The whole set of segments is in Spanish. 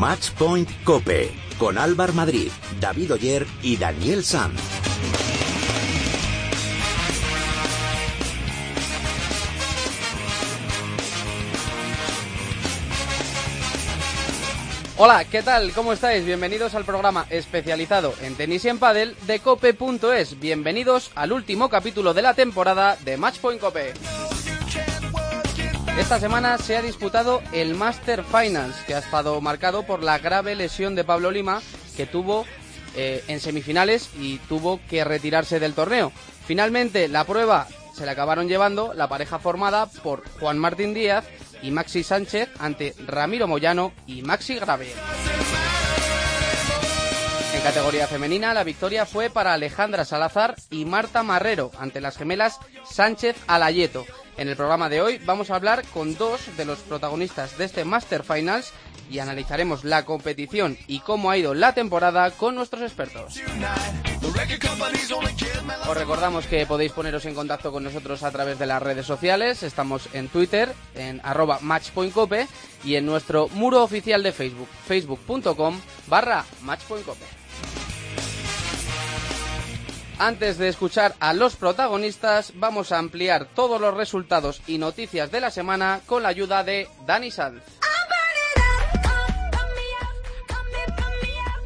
Match Point Cope con Álvar Madrid, David Oyer y Daniel Sanz. Hola, ¿qué tal? ¿Cómo estáis? Bienvenidos al programa especializado en tenis y en pádel de cope.es. Bienvenidos al último capítulo de la temporada de Matchpoint Cope. Esta semana se ha disputado el Master Finals, que ha estado marcado por la grave lesión de Pablo Lima, que tuvo eh, en semifinales y tuvo que retirarse del torneo. Finalmente, la prueba se la acabaron llevando la pareja formada por Juan Martín Díaz y Maxi Sánchez ante Ramiro Moyano y Maxi Gravier. En categoría femenina, la victoria fue para Alejandra Salazar y Marta Marrero ante las gemelas Sánchez Alayeto. En el programa de hoy vamos a hablar con dos de los protagonistas de este Master Finals y analizaremos la competición y cómo ha ido la temporada con nuestros expertos. Os recordamos que podéis poneros en contacto con nosotros a través de las redes sociales. Estamos en Twitter, en arroba matchpointcope y en nuestro muro oficial de Facebook, facebook.com barra matchpointcope. Antes de escuchar a los protagonistas, vamos a ampliar todos los resultados y noticias de la semana con la ayuda de Dani Sanz.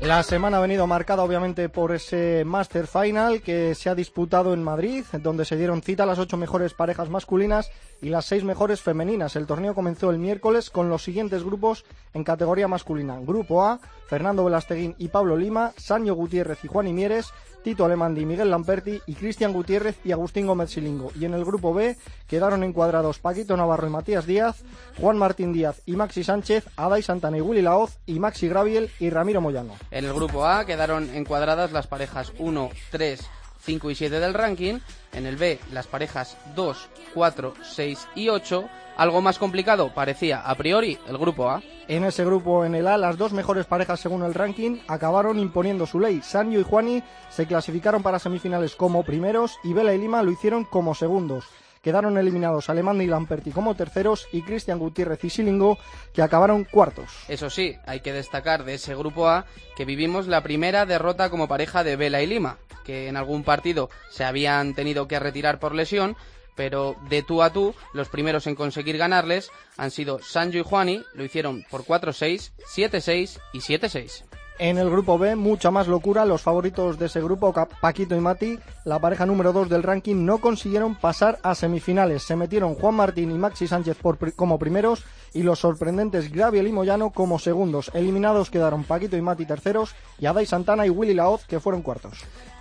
La semana ha venido marcada obviamente por ese Master Final que se ha disputado en Madrid, donde se dieron cita las ocho mejores parejas masculinas y las seis mejores femeninas. El torneo comenzó el miércoles con los siguientes grupos en categoría masculina. Grupo A, Fernando Velasteguín y Pablo Lima, Sanio Gutiérrez y Juan Imieres, Tito Alemandi, Miguel Lamperti y Cristian Gutiérrez y Agustín Gómez Silingo. Y en el grupo B quedaron encuadrados Paquito Navarro y Matías Díaz, Juan Martín Díaz y Maxi Sánchez, Adai Santana y Willy Laoz y Maxi Graviel y Ramiro Moyano. En el grupo A quedaron encuadradas las parejas 1, 3, 5 y 7 del ranking. En el B, las parejas 2, 4, 6 y 8. Algo más complicado parecía a priori el grupo A. En ese grupo, en el A, las dos mejores parejas según el ranking acabaron imponiendo su ley. Sanyo y Juani se clasificaron para semifinales como primeros y Vela y Lima lo hicieron como segundos. Quedaron eliminados Alemán y Lamperti como terceros y Cristian Gutiérrez y Silingo que acabaron cuartos. Eso sí, hay que destacar de ese grupo A que vivimos la primera derrota como pareja de Vela y Lima, que en algún partido se habían tenido que retirar por lesión, pero de tú a tú, los primeros en conseguir ganarles han sido Sanjo y Juani, lo hicieron por 4-6, 7-6 y 7-6. En el grupo B, mucha más locura. Los favoritos de ese grupo, Paquito y Mati, la pareja número 2 del ranking, no consiguieron pasar a semifinales. Se metieron Juan Martín y Maxi Sánchez como primeros y los sorprendentes Graviel y Moyano como segundos. Eliminados quedaron Paquito y Mati terceros y Adai Santana y Willy Laoz que fueron cuartos.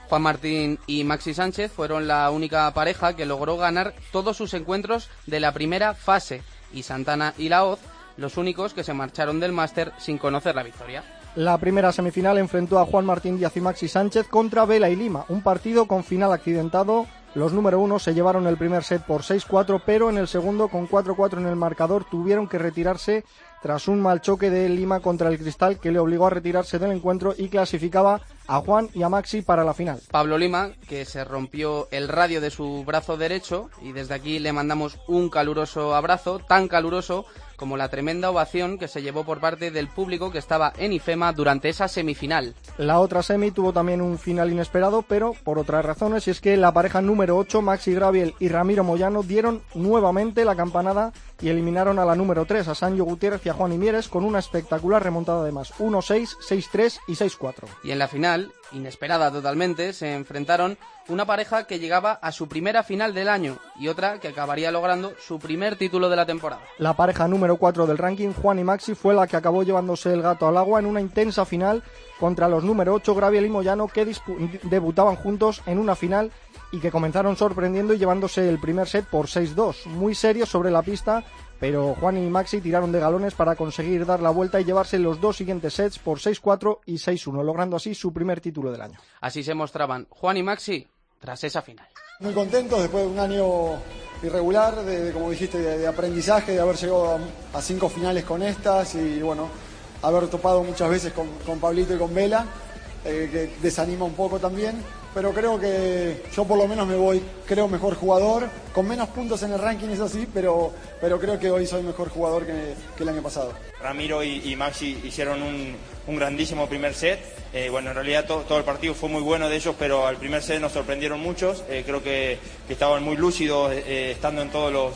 Juan Martín y Maxi Sánchez fueron la única pareja que logró ganar todos sus encuentros de la primera fase y Santana y Laoz los únicos que se marcharon del máster sin conocer la victoria. La primera semifinal enfrentó a Juan Martín Díaz y Maxi Sánchez contra Vela y Lima, un partido con final accidentado. Los número uno se llevaron el primer set por 6-4, pero en el segundo, con 4-4 en el marcador, tuvieron que retirarse tras un mal choque de Lima contra el Cristal que le obligó a retirarse del encuentro y clasificaba a Juan y a Maxi para la final. Pablo Lima, que se rompió el radio de su brazo derecho y desde aquí le mandamos un caluroso abrazo, tan caluroso como la tremenda ovación que se llevó por parte del público que estaba en IFEMA durante esa semifinal. La otra semi tuvo también un final inesperado, pero por otras razones, y es que la pareja número 8, Maxi Graviel y Ramiro Moyano, dieron nuevamente la campanada y eliminaron a la número 3, a Sancho Gutiérrez y a Juan Imieres, con una espectacular remontada además, 1-6, 6-3 y 6-4. Y en la final, inesperada totalmente, se enfrentaron una pareja que llegaba a su primera final del año y otra que acabaría logrando su primer título de la temporada. La pareja número 4 del ranking, Juan y Maxi, fue la que acabó llevándose el gato al agua en una intensa final contra los número 8, Graviel y Moyano, que debutaban juntos en una final y que comenzaron sorprendiendo y llevándose el primer set por 6-2. Muy serios sobre la pista, pero Juan y Maxi tiraron de galones para conseguir dar la vuelta y llevarse los dos siguientes sets por 6-4 y 6-1, logrando así su primer título del año. Así se mostraban Juan y Maxi tras esa final. Muy contentos después de un año irregular, de, como dijiste, de, aprendizaje, de haber llegado a, cinco finales con estas y bueno, haber topado muchas veces con, Pablito y con Vela, eh, que desanima un poco también. Pero creo que yo por lo menos me voy, creo, mejor jugador, con menos puntos en el ranking, eso sí, pero, pero creo que hoy soy mejor jugador que, el año pasado. Ramiro y, Maxi hicieron un, grandísimo primer set. Eh, bueno, en realidad todo el partido fue muy bueno de ellos, pero al primer set nos sorprendieron muchos. Eh, creo que, estaban muy lúcidos, eh, estando en todos los,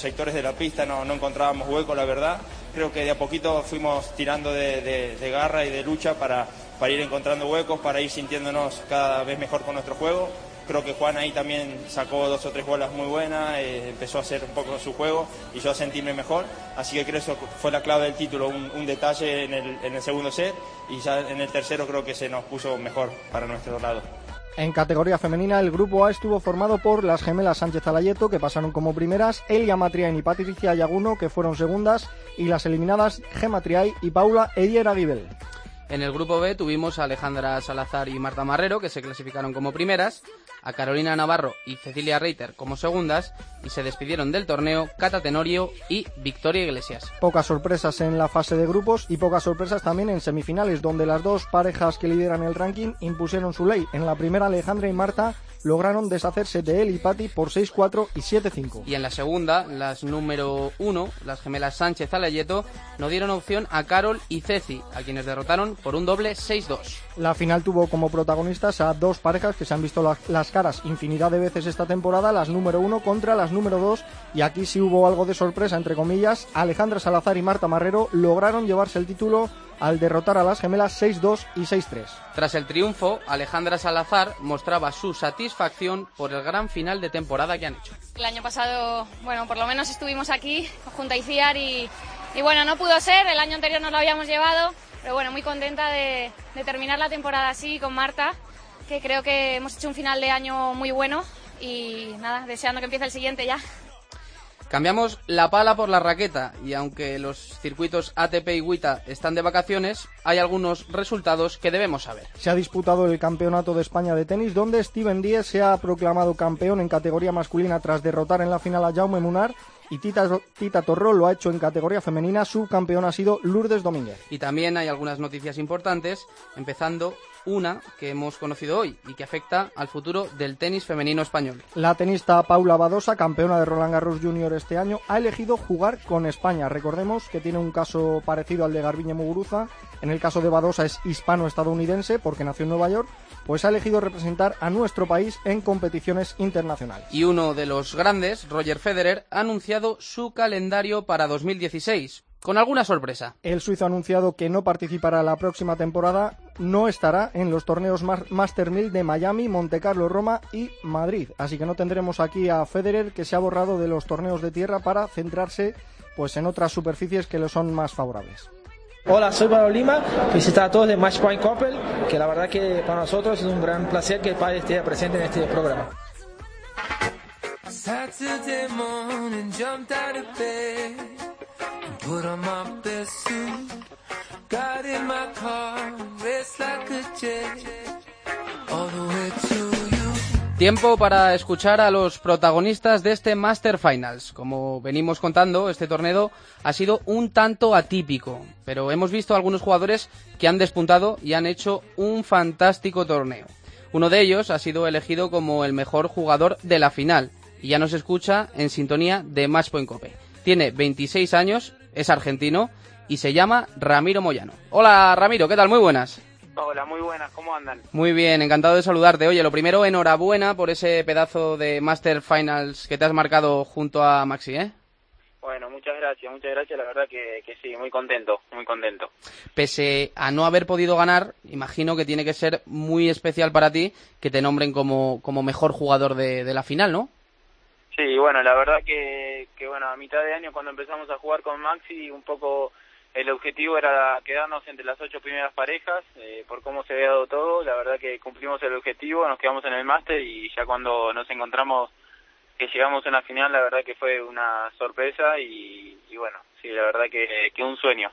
sectores de la pista, no, encontrábamos hueco, la verdad. Creo que de a poquito fuimos tirando de garra y de lucha para para ir encontrando huecos, para ir sintiéndonos cada vez mejor con nuestro juego. Creo que Juan ahí también sacó dos o tres bolas muy buenas, eh, empezó a hacer un poco su juego y yo a sentirme mejor. Así que creo que eso fue la clave del título, un, detalle en el, segundo set y ya en el tercero creo que se nos puso mejor para nuestro lado. En categoría femenina, el grupo A estuvo formado por las gemelas Sánchez Alayeto, que pasaron como primeras, Elia Matriain y Patricia Yaguno, que fueron segundas, y las eliminadas Gemma Triay y Paula Edier Aguibel. En el grupo B tuvimos a Alejandra Salazar y Marta Marrero, que se clasificaron como primeras, a Carolina Navarro y Cecilia Reiter como segundas, y se despidieron del torneo Cata Tenorio y Victoria Iglesias. Pocas sorpresas en la fase de grupos y pocas sorpresas también en semifinales, donde las dos parejas que lideran el ranking impusieron su ley. En la primera, Alejandra y Marta lograron deshacerse de él y Patti por 6-4 y 7-5. Y en la segunda, las número 1, las gemelas Sánchez Alayeto, no dieron opción a Carol y Ceci, a quienes derrotaron por un doble 6-2. La final tuvo como protagonistas a dos parejas que se han visto las caras infinidad de veces esta temporada, las número 1 contra las número 2, y aquí sí hubo algo de sorpresa, entre comillas, Alejandra Salazar y Marta Marrero lograron llevarse el título al derrotar a las gemelas 6-2 y 6-3. Tras el triunfo, Alejandra Salazar mostraba su satisfacción por el gran final de temporada que han hecho. El año pasado, bueno, por lo menos estuvimos aquí junto a Iciar y, y bueno, no pudo ser, el año anterior nos lo habíamos llevado, pero bueno, muy contenta de, de terminar la temporada así con Marta, que creo que hemos hecho un final de año muy bueno y nada, deseando que empiece el siguiente ya. Cambiamos la pala por la raqueta y aunque los circuitos ATP y WTA están de vacaciones, hay algunos resultados que debemos saber. Se ha disputado el Campeonato de España de tenis donde Steven Díez se ha proclamado campeón en categoría masculina tras derrotar en la final a Jaume Munar y Tita, Tita Torró lo ha hecho en categoría femenina. Su campeón ha sido Lourdes Domínguez. Y también hay algunas noticias importantes, empezando una que hemos conocido hoy y que afecta al futuro del tenis femenino español. La tenista Paula Badosa, campeona de Roland Garros Junior este año, ha elegido jugar con España. Recordemos que tiene un caso parecido al de Garbiñe Muguruza. En el caso de Badosa es hispano-estadounidense porque nació en Nueva York, pues ha elegido representar a nuestro país en competiciones internacionales. Y uno de los grandes, Roger Federer, ha anunciado su calendario para 2016 con alguna sorpresa. El suizo ha anunciado que no participará la próxima temporada, no estará en los torneos Master 1000 de Miami, Monte Carlo, Roma y Madrid. Así que no tendremos aquí a Federer que se ha borrado de los torneos de tierra para centrarse pues en otras superficies que le son más favorables. Hola, soy Pablo Lima, visita a todos de Matchpoint Couple, que la verdad que para nosotros es un gran placer que el padre esté presente en este programa. Tiempo para escuchar a los protagonistas de este Master Finals. Como venimos contando, este torneo ha sido un tanto atípico, pero hemos visto algunos jugadores que han despuntado y han hecho un fantástico torneo. Uno de ellos ha sido elegido como el mejor jugador de la final y ya nos escucha en sintonía de Matchpoint Cope. Tiene 26 años, es argentino y se llama Ramiro Moyano. Hola Ramiro, ¿qué tal? Muy buenas. Hola, muy buenas, ¿cómo andan? Muy bien, encantado de saludarte. Oye, lo primero, enhorabuena por ese pedazo de Master Finals que te has marcado junto a Maxi, ¿eh? Bueno, muchas gracias, muchas gracias. La verdad que, sí, muy contento, muy contento. Pese a no haber podido ganar, imagino que tiene que ser muy especial para ti que te nombren como, como mejor jugador de, de la final, ¿no? Sí, bueno, la verdad que, que, bueno, a mitad de año cuando empezamos a jugar con Maxi, un poco el objetivo era quedarnos entre las ocho primeras parejas, eh, por cómo se había dado todo, la verdad que cumplimos el objetivo, nos quedamos en el máster y ya cuando nos encontramos que llegamos a una final, la verdad que fue una sorpresa y, y bueno, sí, la verdad que, que un sueño.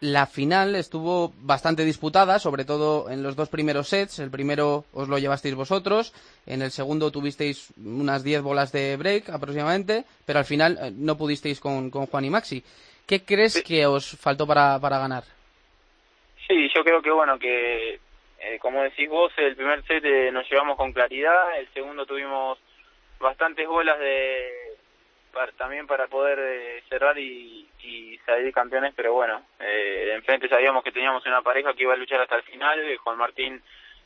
La final estuvo bastante disputada, sobre todo en los dos primeros sets. El primero os lo llevasteis vosotros, en el segundo tuvisteis unas 10 bolas de break aproximadamente, pero al final eh, no pudisteis con, con Juan y Maxi. ¿Qué crees que os faltó para, para ganar? Sí, yo creo que bueno, que eh, como decís vos, el primer set eh, nos llevamos con claridad, el segundo tuvimos bastantes bolas de también para poder eh, cerrar y, y, salir campeones, pero bueno, eh, enfrente sabíamos que teníamos una pareja que iba a luchar hasta el final, Juan Martín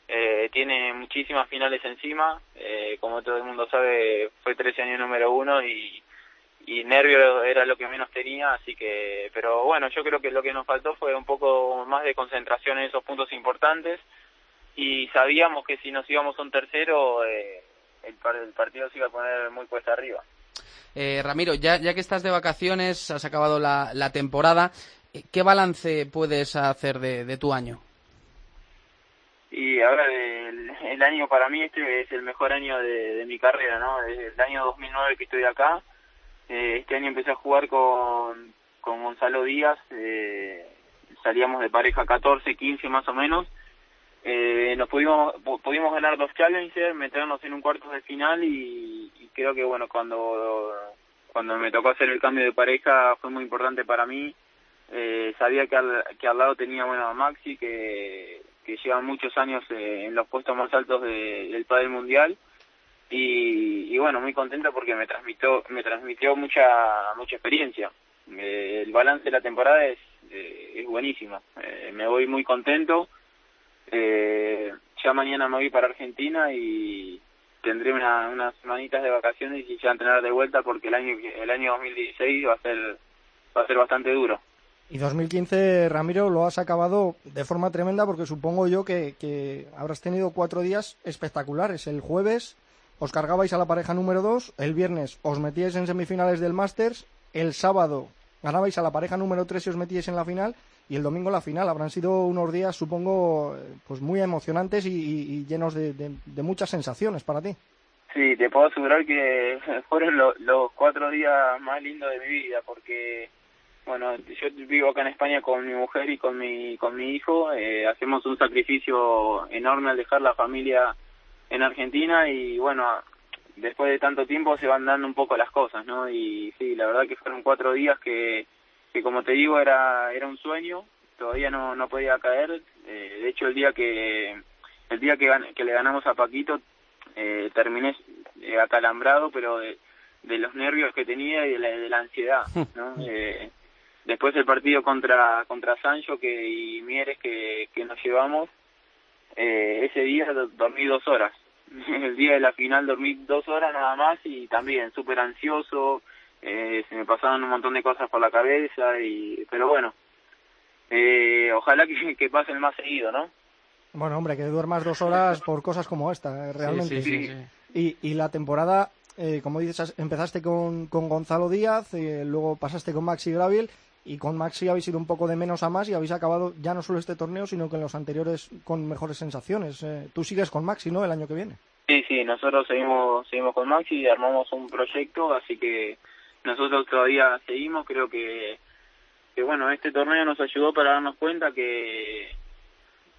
eh, tiene muchísimas finales encima, eh, como todo el mundo sabe, fue 13 años número uno y, y nervio era lo que menos tenía, así que, pero bueno, yo creo que lo que nos faltó fue un poco más de concentración en esos puntos importantes y sabíamos que si nos íbamos a un tercero, eh, el, el partido se iba a poner muy puesta arriba. Eh, Ramiro, ya, ya que estás de vacaciones, has acabado la, la temporada, eh, ¿qué balance puedes hacer de, de tu año? Y ahora el, el, año para mí este es el mejor año de, mi carrera, ¿no? Desde el año 2009 que estoy acá, eh, este año empecé a jugar con, con Gonzalo Díaz, eh, salíamos de pareja 14, 15 más o menos, eh, nos pudimos pudimos ganar dos challengers, meternos en un cuarto de final y, creo que bueno cuando cuando me tocó hacer el cambio de pareja fue muy importante para mí. Eh, sabía que al, que al lado tenía bueno Maxi que que lleva muchos años eh, en los puestos más altos de, del padre mundial. Y, y, bueno muy contento porque me transmitió me transmitió mucha mucha experiencia. Eh, el balance de la temporada es eh, es buenísimo. Eh, me voy muy contento eh, ya mañana me voy para Argentina y tendré una, unas semanitas de vacaciones y ya entrenar de vuelta porque el año el año 2016 va a ser va a ser bastante duro y 2015, Ramiro, lo has acabado de forma tremenda porque supongo yo que, que habrás tenido cuatro días espectaculares. El jueves os cargabais a la pareja número dos, el viernes os metíais en semifinales del Masters, el sábado ganabais a la pareja número tres y os metíais en la final y el domingo la final. Habrán sido unos días, supongo, pues muy emocionantes y, llenos de, muchas sensaciones para ti. Sí, te puedo asegurar que fueron lo, los cuatro días más lindos de mi vida porque bueno, yo vivo acá en España con mi mujer y con mi con mi hijo. Eh, hacemos un sacrificio enorme al dejar la familia en Argentina y bueno, después de tanto tiempo se van dando un poco las cosas, ¿no? Y sí, la verdad que fueron cuatro días que, que como te digo era era un sueño. Todavía no no podía caer. Eh, de hecho el día que el día que, que le ganamos a Paquito eh, terminé eh, acalambrado, pero de, de los nervios que tenía y de la, de la ansiedad, ¿no? eh, después el partido contra contra Sancho que y Mieres que, que nos llevamos eh, ese día dormí dos horas el día de la final dormí dos horas nada más y también súper ansioso eh, se me pasaban un montón de cosas por la cabeza y pero bueno eh, ojalá que, que pasen más seguido no bueno hombre que duermas dos horas por cosas como esta realmente sí, sí, sí, y y la temporada eh, como dices, empezaste con, con Gonzalo Díaz, eh, luego pasaste con Maxi Graviel y con Maxi habéis ido un poco de menos a más y habéis acabado ya no solo este torneo, sino que en los anteriores con mejores sensaciones. Eh, tú sigues con Maxi, ¿no? El año que viene. Sí, sí, nosotros seguimos, seguimos con Maxi y armamos un proyecto, así que nosotros todavía seguimos. Creo que, que bueno, este torneo nos ayudó para darnos cuenta que,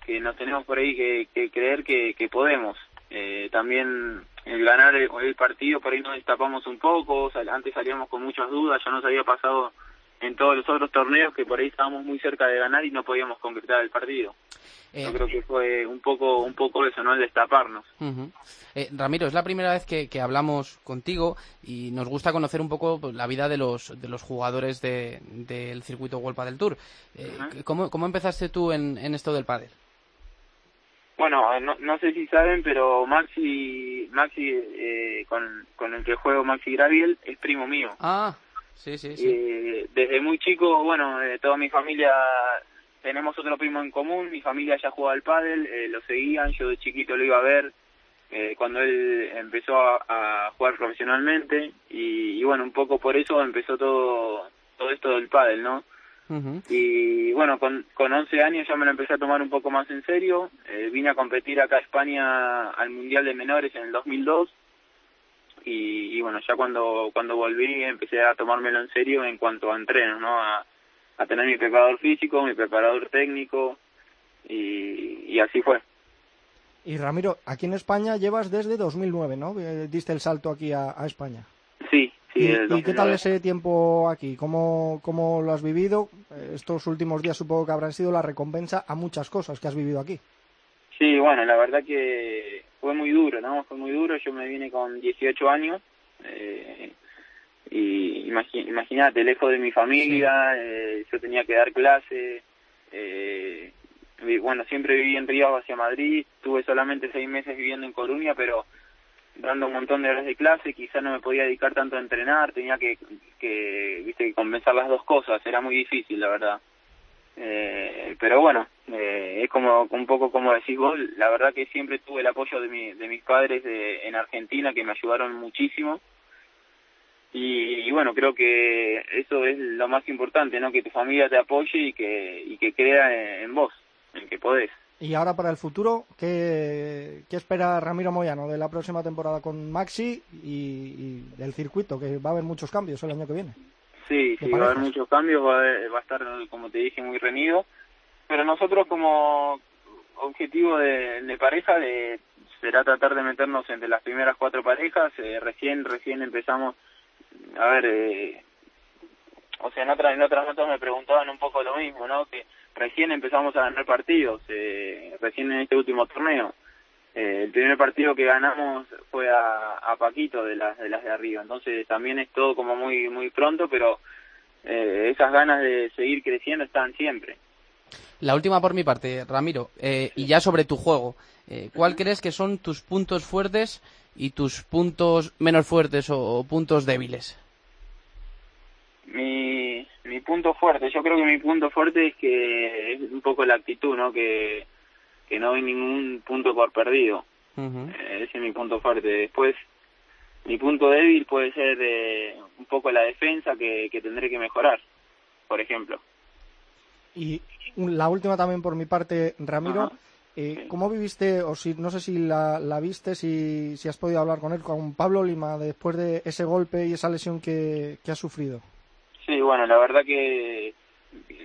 que nos tenemos por ahí que, que creer que, que podemos. Eh, también el ganar el, el, partido por ahí nos destapamos un poco, antes salíamos con muchas dudas, ya nos había pasado en todos los otros torneos que por ahí estábamos muy cerca de ganar y no podíamos concretar el partido. Eh, Yo creo que fue un poco un poco eso, ¿no? El destaparnos. Uh -huh. eh, Ramiro, es la primera vez que, que, hablamos contigo y nos gusta conocer un poco pues, la vida de los de los jugadores de, del circuito World del Tour. Eh, uh -huh. ¿cómo, ¿Cómo empezaste tú en, en esto del pádel? Bueno, no, no sé si saben, pero Maxi, Maxi eh, con, con el que juego Maxi Graviel es primo mío. Ah, sí, sí, sí. Eh, desde muy chico, bueno, eh, toda mi familia tenemos otro primo en común, mi familia ya jugaba al pádel, eh, lo seguían, yo de chiquito lo iba a ver cuando él empezó a, a jugar profesionalmente y, y, bueno, un poco por eso empezó todo todo esto del pádel, ¿no? Uh -huh. Y bueno, con, con 11 años ya me lo empecé a tomar un poco más en serio. Vine a competir acá a España al Mundial de Menores en el 2002. Y, y, bueno, ya cuando cuando volví empecé a tomármelo en serio en cuanto a entrenos, ¿no? A, a tener mi preparador físico, mi preparador técnico. Y, y así fue. Y Ramiro, aquí en España llevas desde 2009, ¿no? Diste el salto aquí a, a España. Sí, ¿Y, ¿Y, qué tal ese tiempo aquí? ¿Cómo, ¿Cómo lo has vivido? Estos últimos días supongo que habrán sido la recompensa a muchas cosas que has vivido aquí. Sí, bueno, la verdad que fue muy duro, ¿no? Fue muy duro. Yo me vine con 18 años. Eh, y imagínate, lejos de mi familia, eh, yo tenía que dar clase. Eh, bueno, siempre viví en Río hacia Madrid. Tuve solamente seis meses viviendo en Coruña, pero dando un montón de horas de clase, quizá no me podía dedicar tanto a entrenar, tenía que, que viste, que compensar las dos cosas, era muy difícil, la verdad. Eh, pero bueno, eh, es como un poco como decís vos, la verdad que siempre tuve el apoyo de, mi, de mis padres de, en Argentina que me ayudaron muchísimo. Y, bueno, creo que eso es lo más importante, ¿no? Que tu familia te apoye y que, y que crea en, vos, en que podés. Y ahora para el futuro, ¿qué, ¿qué, espera Ramiro Moyano de la próxima temporada con Maxi y, y, del circuito? Que va a haber muchos cambios el año que viene. Sí, sí, va a haber muchos cambios, va a, va a estar, como te dije, muy reñido. Pero nosotros como objetivo de, de pareja de, será tratar de meternos entre las primeras cuatro parejas. Eh, recién recién empezamos, a ver, eh, o sea, en, otra, en otras notas me preguntaban un poco lo mismo, ¿no? Que recién empezamos a ganar partidos, eh, recién en este último torneo. Eh, el primer partido que ganamos fue a, a Paquito de las de las de arriba. Entonces también es todo como muy muy pronto pero eh, esas ganas de seguir creciendo están siempre. La última por mi parte Ramiro eh, y ya sobre tu juego eh, ¿cuál crees que son tus puntos fuertes y tus puntos menos fuertes o, o puntos débiles mi mi punto fuerte yo creo que mi punto fuerte es que es un poco la actitud no que que no hay ningún punto por perdido. Eh, ese es mi punto fuerte. Después, mi punto débil puede ser de un poco la defensa que, que tendré que mejorar, por ejemplo. Y la última también por mi parte, Ramiro. Eh, ¿Cómo viviste, o si no sé si la, la viste, si, si has podido hablar con él, con Pablo Lima, después de ese golpe y esa lesión que, que ha sufrido? Sí, bueno, la verdad que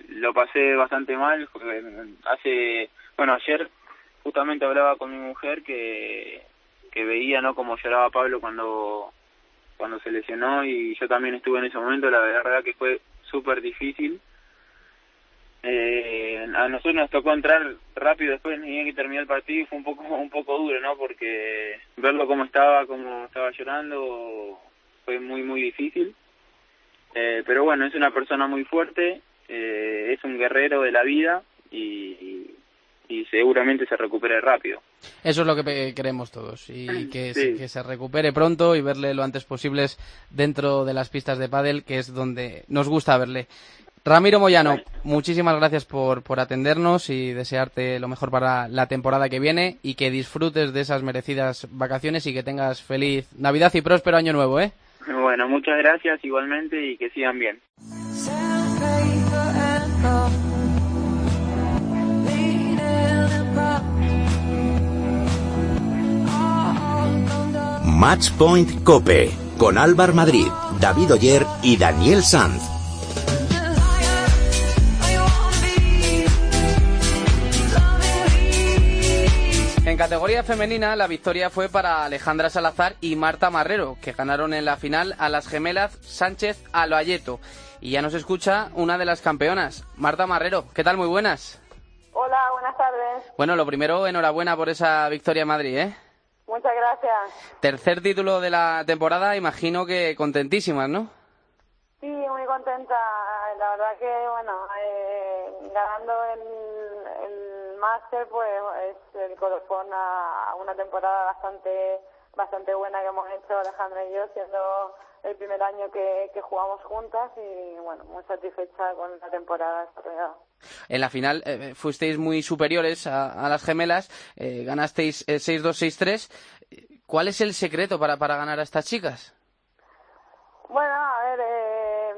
lo pasé bastante mal. Hace bueno, ayer justamente hablaba con mi mujer que, que veía, ¿no? Como lloraba Pablo cuando, cuando se lesionó y yo también estuve en ese momento. La verdad que fue súper difícil. Eh, a nosotros nos tocó entrar rápido después ni que terminó el partido y fue un poco un poco duro no porque verlo como estaba como estaba llorando fue muy muy difícil eh, pero bueno es una persona muy fuerte eh, es un guerrero de la vida y seguramente se recupere rápido. Eso es lo que queremos todos y que, se, que se recupere pronto y verle lo antes posible dentro de las pistas de pádel, que es donde nos gusta verle. Ramiro Moyano, muchísimas gracias por, por atendernos y desearte lo mejor para la temporada que viene y que disfrutes de esas merecidas vacaciones y que tengas feliz Navidad y próspero año nuevo, ¿eh? Bueno, muchas gracias igualmente y que sigan bien. Match Point Cope con Álvar Madrid, David Oyer y Daniel Sanz. En categoría femenina, la victoria fue para Alejandra Salazar y Marta Marrero, que ganaron en la final a las gemelas Sánchez Aloayeto. Y ya nos escucha una de las campeonas, Marta Marrero. ¿Qué tal? Muy buenas. Bueno, lo primero, enhorabuena por esa victoria en Madrid, ¿eh? Muchas gracias. Tercer título de la temporada, imagino que contentísimas, ¿no? Sí, muy contenta. La verdad que, bueno, eh, ganando el, el máster, pues es el colofón a una temporada bastante bastante buena que hemos hecho Alejandra y yo, siendo el primer año que, que jugamos juntas y, bueno, muy satisfecha con la temporada desarrollada. En la final eh, fuisteis muy superiores a, a las gemelas, eh, ganasteis eh, 6-2, 6-3. ¿Cuál es el secreto para, para ganar a estas chicas? Bueno, a ver, eh,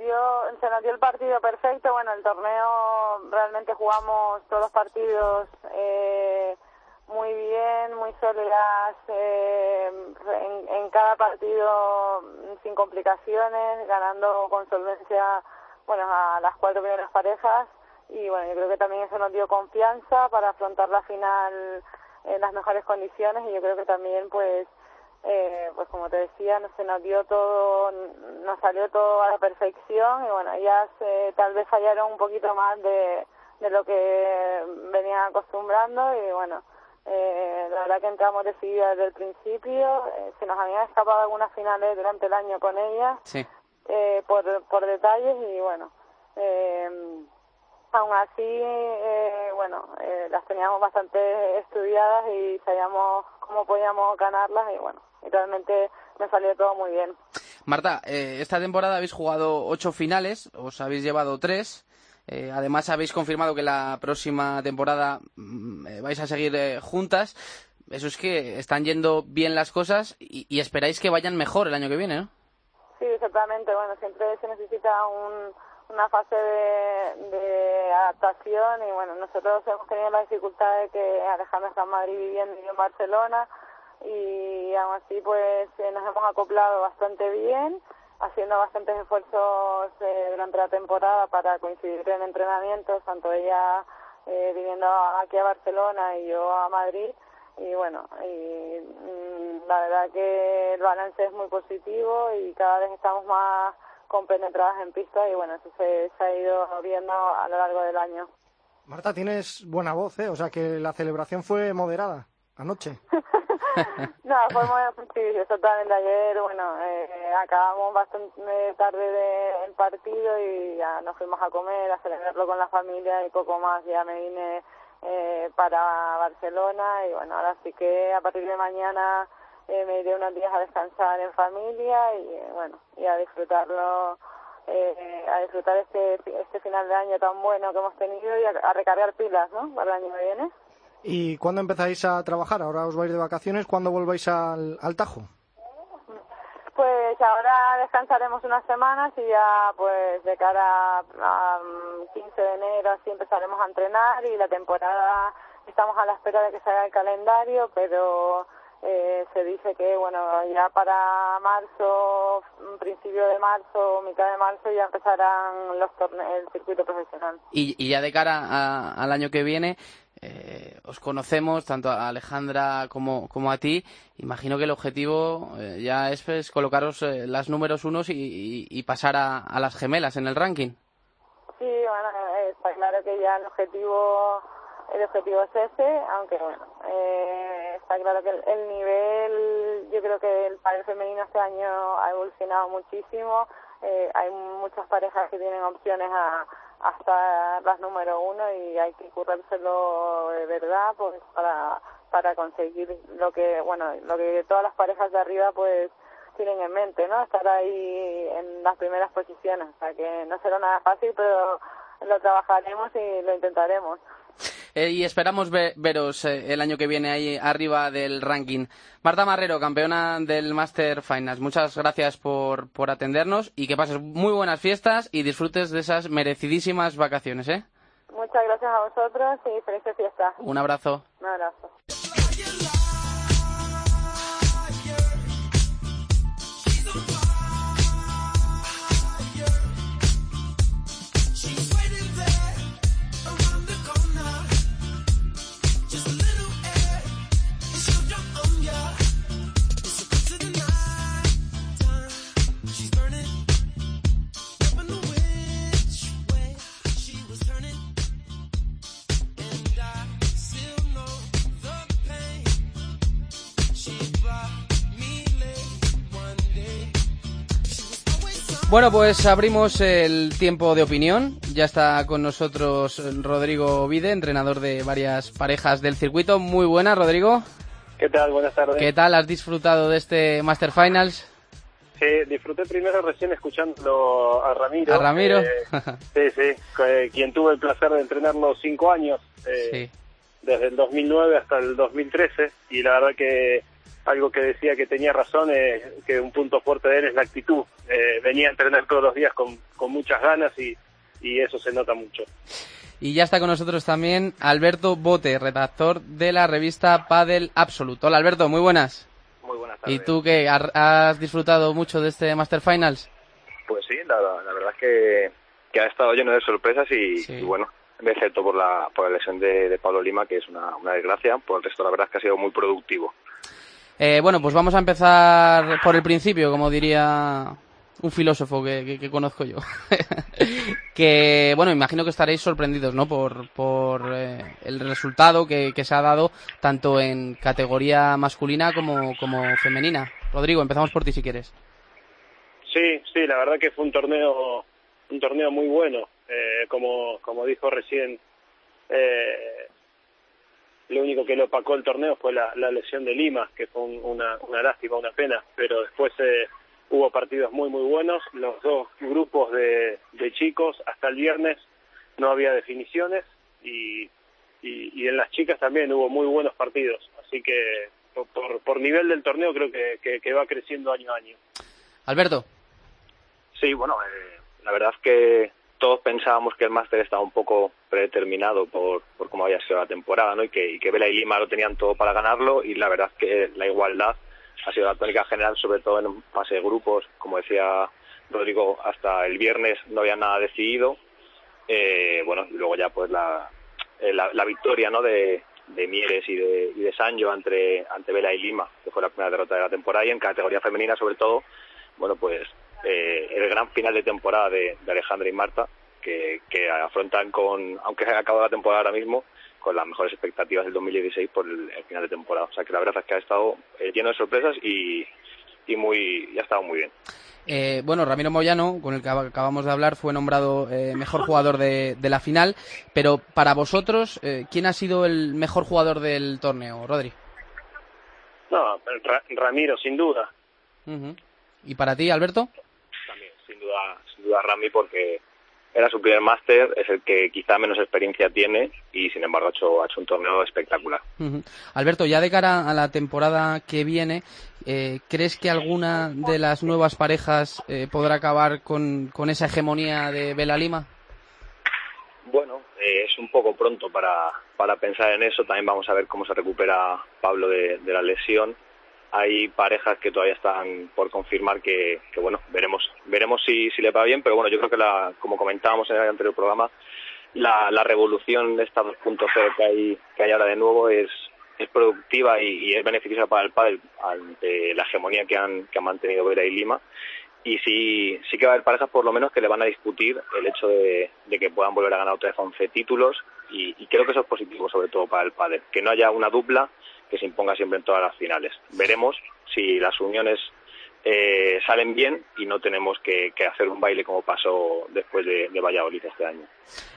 dio, se nos dio el partido perfecto. Bueno, el torneo realmente jugamos todos los partidos eh, muy bien, muy sólidas, eh, en, en cada partido sin complicaciones, ganando con solvencia bueno, a las cuatro primeras parejas. Y bueno, yo creo que también eso nos dio confianza para afrontar la final en las mejores condiciones. Y yo creo que también pues eh, pues como te decía, no se nos dio todo, nos salió todo a la perfección. Y bueno, ellas eh, tal vez fallaron un poquito más de, de lo que venían acostumbrando. Y bueno, eh, la verdad que entramos decididas desde el principio, eh, se nos habían escapado algunas finales durante el año con ellas eh, por, por detalles y bueno, eh, aún así, eh, bueno, eh, las teníamos bastante estudiadas y sabíamos cómo podíamos ganarlas y bueno, y realmente me salió todo muy bien. Marta, eh, esta temporada habéis jugado ocho finales, os habéis llevado tres. Eh, además, habéis confirmado que la próxima temporada mm, eh, vais a seguir eh, juntas. Eso es que están yendo bien las cosas y, y esperáis que vayan mejor el año que viene, ¿no? Sí, exactamente. Bueno, siempre se necesita un, una fase de, adaptación y bueno, nosotros hemos tenido la dificultad de que Alejandra está en Madrid viviendo y yo en Barcelona y aún así pues eh, nos hemos acoplado bastante bien haciendo bastantes esfuerzos eh, durante la temporada para coincidir en entrenamientos, tanto ella eh, viviendo aquí a Barcelona y yo a Madrid y bueno, y mm, la verdad que el balance es muy positivo y cada vez estamos más compenetradas en pista y bueno, eso se, se ha ido viendo a lo largo del año. Marta, tienes buena voz, ¿eh? O sea que la celebración fue moderada anoche. no, fue muy sí, exactamente. Ayer, bueno, eh, acabamos bastante tarde del partido y ya nos fuimos a comer, a celebrarlo con la familia y poco más. Ya me vine eh, para Barcelona y bueno, ahora sí que a partir de mañana eh, me iré unos días a descansar en familia y eh, bueno, y a disfrutarlo. Eh, a disfrutar este este final de año tan bueno que hemos tenido y a, a recargar pilas, ¿no? Para el año que viene. ¿Y cuándo empezáis a trabajar? Ahora os vais de vacaciones. ¿Cuándo volvéis al, al Tajo? Pues ahora descansaremos unas semanas y ya pues de cara a, um, 15 de enero así empezaremos a entrenar y la temporada estamos a la espera de que salga el calendario, pero eh, se dice que bueno ya para marzo, mm, principio de marzo, mitad de marzo ya empezarán los torneos, el circuito profesional. Y, y ya de cara a- al año que viene, eh, os conocemos, tanto a Alejandra como, como a ti. Imagino que el objetivo eh, ya es pues, colocaros eh, las números unos y, y- y pasar a, a las gemelas en el ranking. Sí, bueno, eh, está claro que ya el objetivo el objetivo es ese, aunque bueno, eh, está claro que el, el nivel, yo creo que el pádel femenino este año ha evolucionado muchísimo, hay muchas parejas que tienen opciones a hasta las número uno y hay que currárselo de verdad pues para para conseguir lo que bueno lo que todas las parejas de arriba pues tienen en mente, ¿no? Estar ahí en las primeras posiciones. O sea que no será nada fácil, pero lo trabajaremos y lo intentaremos. Eh, y esperamos ve- veros eh, el año que viene ahí arriba del ranking. Marta Marrero, campeona del Master Finals. Muchas gracias por, por atendernos y que pases muy buenas fiestas y disfrutes de esas merecidísimas vacaciones, ¿eh? Muchas gracias a vosotros y felices fiestas. Un abrazo. Un abrazo. Bueno, pues abrimos el tiempo de opinión. Ya está con nosotros Rodrigo Vide, entrenador de varias parejas del circuito. Muy buena, Rodrigo. ¿Qué tal? Buenas tardes. ¿Qué tal? ¿Has disfrutado de este Master Finals? Sí, disfruté primero recién escuchando a Ramiro. ¿A Ramiro? eh, sí, sí, quien tuvo el placer de entrenarlo cinco años, eh, Sí. desde el 2009 hasta el 2013, y la verdad que algo que decía que tenía razón es que un punto fuerte de él es la actitud. Eh, venía a entrenar todos los días con, con muchas ganas y, y eso se nota mucho. Y ya está con nosotros también Alberto Bote, redactor de la revista Padel Absolute. Hola Alberto, muy buenas. Muy buenas ¿Y tardes. tú qué? ¿Har- ¿Has disfrutado mucho de este Master Finals? Pues sí, la, la verdad es que, que ha estado lleno de sorpresas y, y bueno, excepto por la, por la lesión de, de Pablo Lima, que es una, una desgracia, por el resto la verdad es que ha sido muy productivo. Eh, bueno, pues vamos a empezar por el principio, como diría un filósofo que, conozco yo. que, bueno, imagino que estaréis sorprendidos, ¿no? Por, por eh, el resultado que, se ha dado tanto en categoría masculina como, femenina. Rodrigo, empezamos por ti si quieres. Sí, sí, la verdad que fue un torneo, un torneo muy bueno. Eh, como, dijo recién, lo único que lo opacó el torneo fue la, la lesión de Lima, que fue un- una, una lástima, una pena. Pero después eh, hubo partidos muy, muy buenos. Los dos grupos de, de chicos, hasta el viernes no había definiciones y, y, y en las chicas también hubo muy buenos partidos. Así que por, por, por nivel del torneo creo que, que, que va creciendo año a año. Alberto. Sí, bueno, eh, la verdad es que todos pensábamos que el máster estaba un poco predeterminado por, por cómo había sido la temporada, ¿no? Y que, y que Vela y Lima lo tenían todo para ganarlo y la verdad que la igualdad ha sido la tónica general, sobre todo en fase de grupos, como decía Rodrigo, hasta el viernes no había nada decidido. Eh, bueno, y luego ya pues la, eh, la victoria, ¿no? De, de Mieres y de, y de Sancho ante, ante Vela y Lima, que fue la primera derrota de la temporada y en categoría femenina sobre todo, bueno pues eh, el gran final de temporada de, de Alejandra y Marta, que, que afrontan con, aunque se haya acabado la temporada ahora mismo, con las mejores expectativas del 2016 por el, el final de temporada. O sea que la verdad es que ha estado eh, lleno de sorpresas y, y muy y ha estado muy bien. Eh, bueno, Ramiro Moyano, con el que ab- acabamos de hablar, fue nombrado eh, mejor jugador de, de la final. Pero para vosotros, eh, ¿quién ha sido el mejor jugador del torneo, Rodri? No, Ra- Ramiro, sin duda. ¿Y para ti, Alberto? Sin duda, sin duda Rami, porque era su primer máster, es el que quizá menos experiencia tiene y sin embargo ha hecho, ha hecho un torneo espectacular. Alberto, ya de cara a la temporada que viene, eh, ¿crees que alguna de las nuevas parejas eh, podrá acabar con, con esa hegemonía de Vela Lima? Bueno, eh, es un poco pronto para, para pensar en eso. También vamos a ver cómo se recupera Pablo de, de la lesión. Hay parejas que todavía están por confirmar que, que bueno, veremos veremos si, le va bien, pero bueno, yo creo que la, como comentábamos en el anterior programa, la, la revolución de esta 2.0 que hay, que hay ahora de nuevo es, es productiva y, es beneficiosa para el pádel ante la hegemonía que han, que han mantenido Vera y Lima. Y sí, sí que va a haber parejas por lo menos que le van a discutir el hecho de, de que puedan volver a ganar otra vez 11 títulos y, y creo que eso es positivo sobre todo para el pádel, que no haya una dupla que se imponga siempre en todas las finales. Veremos si las uniones eh, salen bien y no tenemos que, que hacer un baile como pasó después de, de Valladolid este año.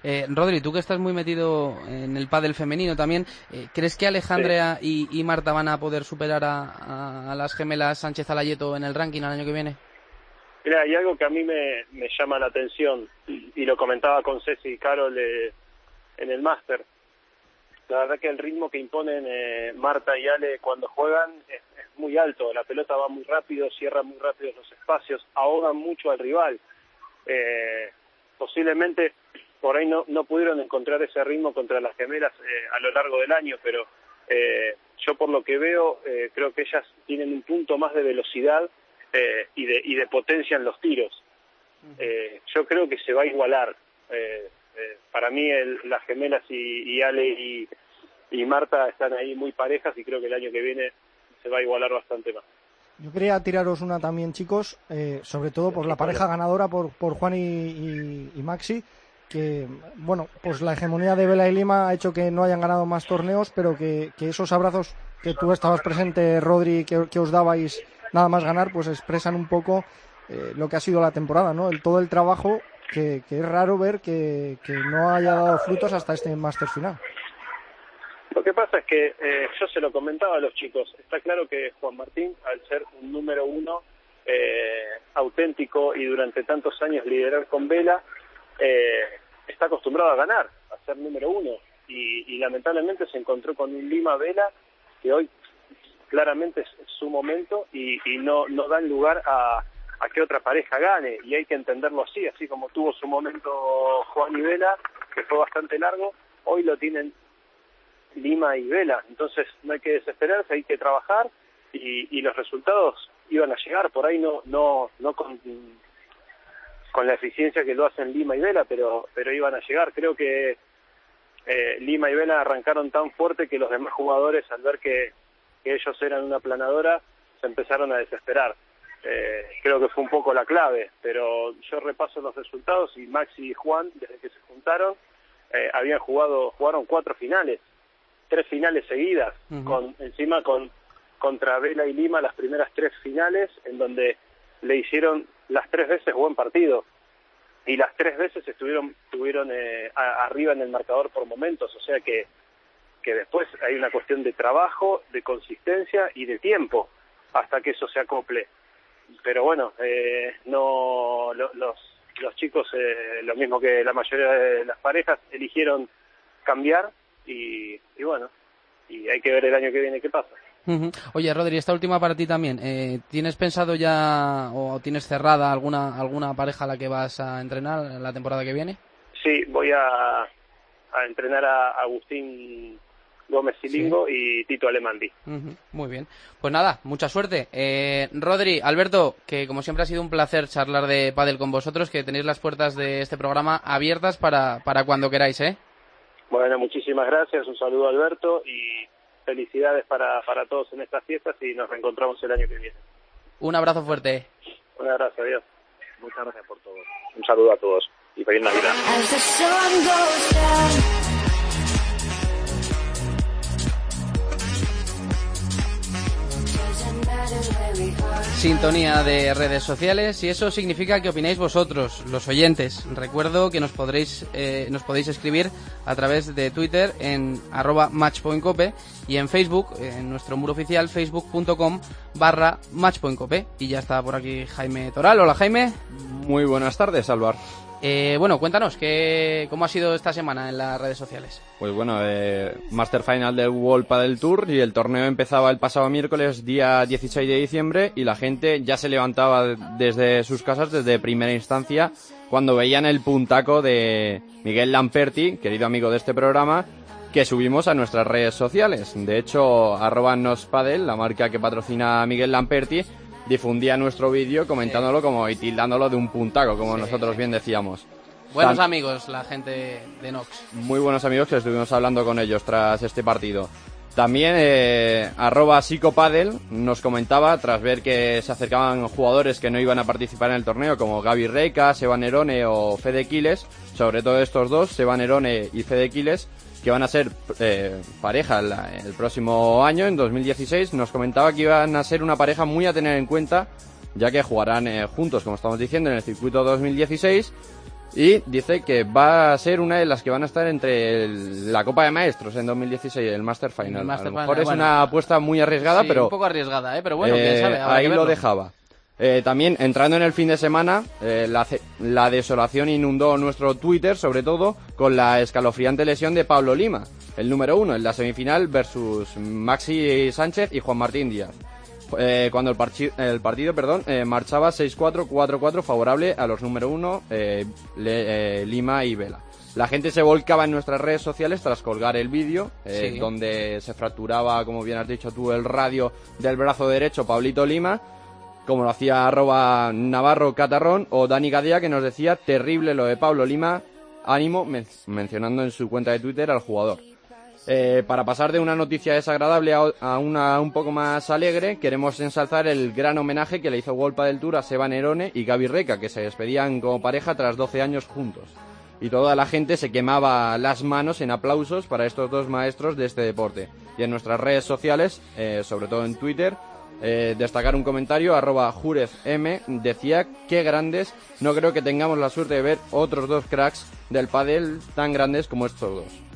Eh, Rodri, tú que estás muy metido en el pádel femenino también, eh, ¿crees que Alejandra y, y Marta van a poder superar a, a- a las gemelas Sánchez Alayeto en el ranking el año que viene? Mira, hay algo que a mí me, me llama la atención y lo comentaba con Ceci y Carol eh, en el máster. La verdad que el ritmo que imponen eh, Marta y Ale cuando juegan es, es muy alto. La pelota va muy rápido, cierra muy rápido los espacios, ahogan mucho al rival. Eh, posiblemente por ahí no, no pudieron encontrar ese ritmo contra las gemelas eh, a lo largo del año, pero eh, yo por lo que veo eh, creo que ellas tienen un punto más de velocidad eh, y, de, y de potencia en los tiros. Eh, yo creo que se va a igualar. Eh, para mí el- las gemelas y, y Ale y, y Marta están ahí muy parejas y creo que el año que viene se va a igualar bastante más. Yo quería tiraros una también, chicos, eh, sobre todo por la pareja ganadora, por, por Juan y, y- y Maxi, que, bueno, pues la hegemonía de Vela y Lima ha hecho que no hayan ganado más torneos, pero que, que esos abrazos que tú estabas presente, Rodri, que, que os dabais nada más ganar, pues expresan un poco eh, lo que ha sido la temporada, ¿no? El, todo el trabajo que, que es raro ver que, no haya dado frutos hasta este máster final. Lo que pasa es que eh, yo se lo comentaba a los chicos. Está claro que Juan Martín, al ser un número uno eh, auténtico y durante tantos años liderar con Vela, eh, está acostumbrado a ganar, a ser número uno. Y, y lamentablemente se encontró con un Lima Vela que hoy claramente es su momento y, y no, no dan lugar a, a que otra pareja gane. Y hay que entenderlo así, así como tuvo su momento Juan y Vela, que fue bastante largo, hoy lo tienen Lima y Vela. Entonces no hay que desesperarse, hay que trabajar y, y los resultados iban a llegar. Por ahí no no no con, con la eficiencia que lo hacen Lima y Vela, pero pero iban a llegar. Creo que eh, Lima y Vela arrancaron tan fuerte que los demás jugadores al ver que, que ellos eran una planadora se empezaron a desesperar. Eh, creo que fue un poco la clave, pero yo repaso los resultados y Maxi y Juan, desde que se juntaron, eh, habían jugado, jugaron cuatro finales, tres finales seguidas, con encima con contra Vela y Lima las primeras tres finales, en donde le hicieron las tres veces buen partido y las tres veces estuvieron estuvieron eh, a- arriba en el marcador por momentos, o sea que que después hay una cuestión de trabajo, de consistencia y de tiempo hasta que eso se acople. Pero bueno, eh, no lo- los los chicos, eh, lo mismo que la mayoría de las parejas, eligieron cambiar y, y bueno, y hay que ver el año que viene qué pasa. Oye, Rodri, esta última para ti también. Eh, ¿Tienes pensado ya o tienes cerrada alguna alguna pareja a la que vas a entrenar la temporada que viene? Sí, voy a, a entrenar a Agustín Gómez Silingo y Tito Alemandi. Muy bien. Pues nada, mucha suerte. Eh, Rodri, Alberto, que como siempre ha sido un placer charlar de pádel con vosotros, que tenéis las puertas de este programa abiertas para, para cuando queráis, ¿eh? Bueno, muchísimas gracias, un saludo a Alberto y felicidades para, para todos en estas fiestas y nos reencontramos el año que viene. Un abrazo fuerte. Un abrazo, adiós. Muchas gracias por todo. Un saludo a todos y feliz Navidad. Sintonía de redes sociales y eso significa que opináis vosotros, los oyentes. Recuerdo que nos podréis, eh, nos podéis escribir a través de Twitter en arroba matchpointcope y en Facebook, en nuestro muro oficial facebook.com barra matchpointcope. Y ya está por aquí Jaime Toral. Hola Jaime. Muy buenas tardes, Álvaro. Eh, bueno, cuéntanos, ¿qué, ¿cómo ha sido esta semana en las redes sociales? Pues bueno, eh, Master Final del World Padel Tour y el torneo empezaba el pasado miércoles, día 16 de diciembre, y la gente ya se levantaba desde sus casas desde primera instancia cuando veían el puntaco de Miguel Lamperti, querido amigo de este programa, que subimos a nuestras redes sociales. De hecho, arroba nospadel, la marca que patrocina Miguel Lamperti, difundía nuestro vídeo comentándolo como y tildándolo de un puntaco, como nosotros bien decíamos. Buenos Tan- amigos, la gente de Nox. muy buenos amigos que estuvimos hablando con ellos tras este partido. También eh, arroba psicopadel nos comentaba tras ver que se acercaban jugadores que no iban a participar en el torneo como Gaby Reika, Seba Nerone o Fede Quiles, sobre todo estos dos, Seba Nerone y Fede Quiles, que van a ser eh, pareja el, el próximo año, en 2016, nos comentaba que iban a ser una pareja muy a tener en cuenta, ya que jugarán eh, juntos, como estamos diciendo, en el circuito 2016 y dice que va a ser una de las que van a estar entre el- la Copa de Maestros en 2016, el Master Final. El Master a lo mejor Final, es bueno. una apuesta muy arriesgada, Sí, pero un poco arriesgada, ¿eh? Pero bueno, eh, quién sabe. habrá ahí que lo dejaba. Eh, también entrando en el fin de semana, eh, la, la desolación inundó nuestro Twitter, sobre todo con la escalofriante lesión de Pablo Lima, el número uno en la semifinal versus Maxi Sánchez y Juan Martín Díaz. Eh, cuando el, parchi- el partido perdón, eh, marchaba 6-4, 4-4 favorable a los número uno Le- Lima y Vela. La gente se volcaba en nuestras redes sociales tras colgar el vídeo, Sí. donde se fracturaba, como bien has dicho tú, el radio del brazo derecho Pablito Lima, como lo hacía arroba Navarro Catarrón o Dani Gadea, que nos decía terrible lo de Pablo Lima, ánimo, men- mencionando en su cuenta de Twitter al jugador. Eh, para pasar de una noticia desagradable a, a una un poco más alegre, queremos ensalzar el gran homenaje que le hizo Wolpa del Tour a Seba Nerone y Gaby Reca, que se despedían como pareja tras 12 años juntos. Y toda la gente se quemaba las manos en aplausos para estos dos maestros de este deporte. Y en nuestras redes sociales, eh, sobre todo en Twitter, eh, destacar un comentario, arroba Jurez M, decía que grandes, no creo que tengamos la suerte de ver otros dos cracks del pádel tan grandes como estos dos.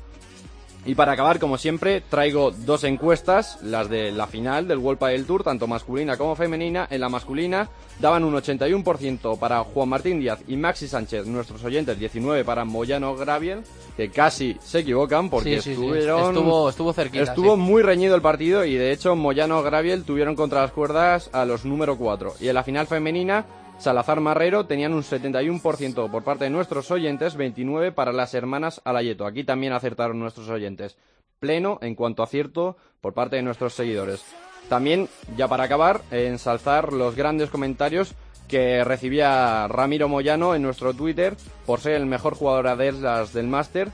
Y para acabar, como siempre, traigo dos encuestas, las de la final del World Padel Tour, tanto masculina como femenina. En la masculina daban un 81% para Juan Martín Díaz y Maxi Sánchez, nuestros oyentes, 19 para Moyano Graviel, que casi se equivocan porque Sí, sí, sí. estuvieron... Estuvo- estuvo cerquita, Estuvo muy reñido el partido y de hecho Moyano Graviel tuvieron contra las cuerdas a los número 4. Y en la final femenina, Salazar Marrero tenían un 71% por parte de nuestros oyentes, 29 para las hermanas Alayeto. Aquí también acertaron nuestros oyentes. Pleno en cuanto a acierto por parte de nuestros seguidores. También, ya para acabar, ensalzar los grandes comentarios que recibía Ramiro Moyano en nuestro Twitter por ser el mejor jugador de las del Máster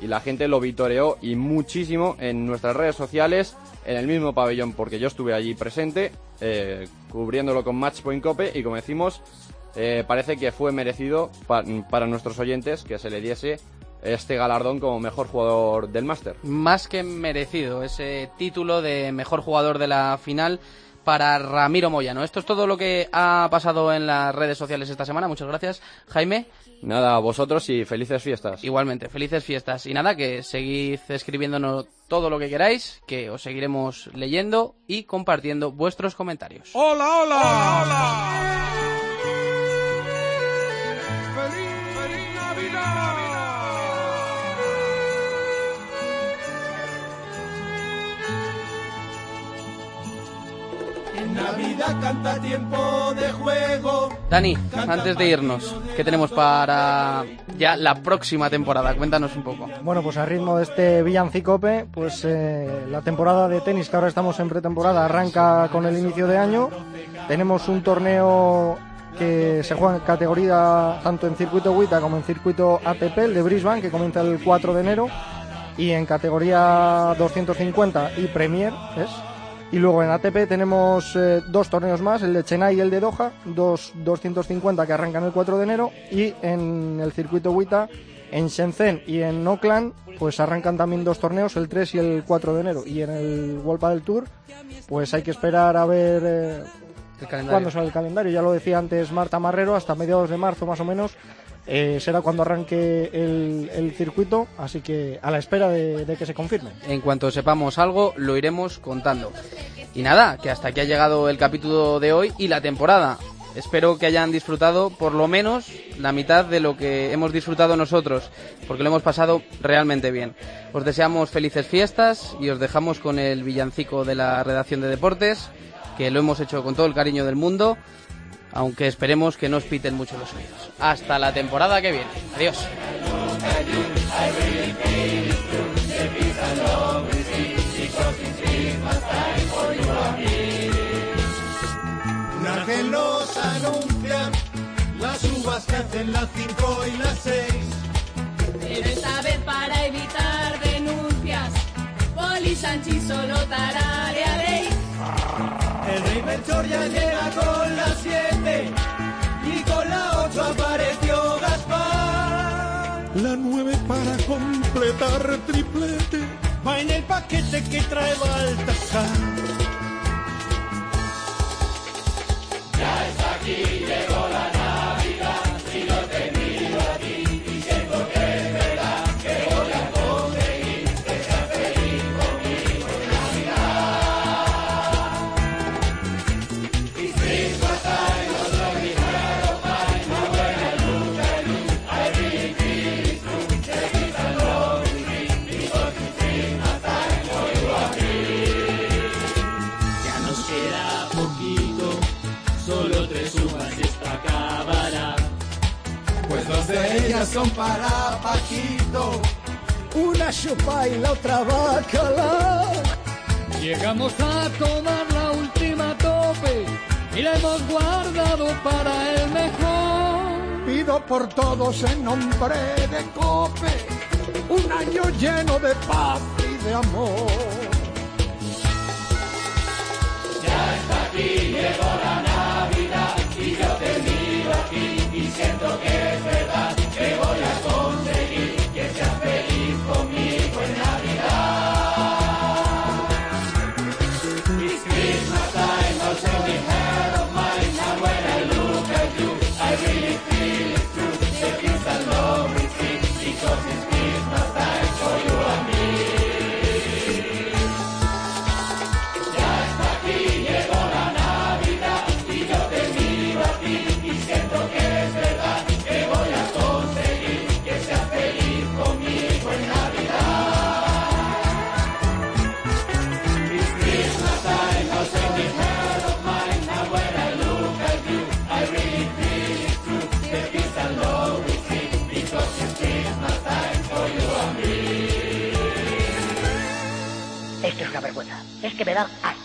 y la gente lo vitoreó y muchísimo en nuestras redes sociales, en el mismo pabellón, porque yo estuve allí presente, eh, cubriéndolo con Matchpoint Cope y como decimos, eh, parece que fue merecido pa- para nuestros oyentes que se le diese este galardón como mejor jugador del máster. Más que merecido ese título de mejor jugador de la final para Ramiro Moyano. Esto es todo lo que ha pasado en las redes sociales esta semana. Muchas gracias, Jaime. Nada, a vosotros y felices fiestas. Igualmente, felices fiestas. Y nada, que seguid escribiéndonos todo lo que queráis, que os seguiremos leyendo y compartiendo vuestros comentarios. Hola, hola. hola, ¡Feliz, Navidad canta tiempo de juego. Dani, antes de irnos, ¿qué tenemos para ya la próxima temporada? Cuéntanos un poco. Bueno, pues a ritmo de este villancicope, pues eh, la temporada de tenis, que ahora estamos en pretemporada, arranca con el inicio de año. Tenemos un torneo que se juega en categoría tanto en circuito WITA como en circuito ATP, el de Brisbane, que comienza el 4 de enero, y en categoría 250 y Premier, ¿es? Y luego en ATP tenemos eh, dos torneos más, el de Chennai y el de Doha, dos 250 que arrancan el 4 de enero, y en el circuito WITA, en Shenzhen y en Auckland, pues arrancan también dos torneos, el 3 y el 4 de enero. Y en el World Padel Tour, pues hay que esperar a ver eh, cuándo sale el calendario. Ya lo decía antes Marta Marrero, hasta mediados de marzo más o menos. Eh, será cuando arranque el, circuito, así que a la espera de que se confirme. En cuanto sepamos algo, lo iremos contando. Y nada, que hasta aquí ha llegado el capítulo de hoy y la temporada. Espero que hayan disfrutado por lo menos la mitad de lo que hemos disfrutado nosotros, porque lo hemos pasado realmente bien. Os deseamos felices fiestas y os dejamos con el villancico de la redacción de deportes, que lo hemos hecho con todo el cariño del mundo, aunque esperemos que no os piten mucho los oídos. Hasta la temporada que viene. Adiós. Nos anuncian las uvas que hacen las 5 y las 6. Pero esta vez para evitar denuncias, Poli Sanchi solo tararearéis. El Melchor ya llega con las 7 y con la 8 apareció Gaspar. La 9 para completar triplete va en el paquete que trae Baltasar. Son para Paquito, una chupa y la otra bacala. Llegamos a tomar la última tope y la hemos guardado para el mejor. Pido por todos en nombre de Cope, un año lleno de paz y de amor. Ya está aquí, llegó la siento que es verdad que voy a conseguir vergüenza. Es que me da asco.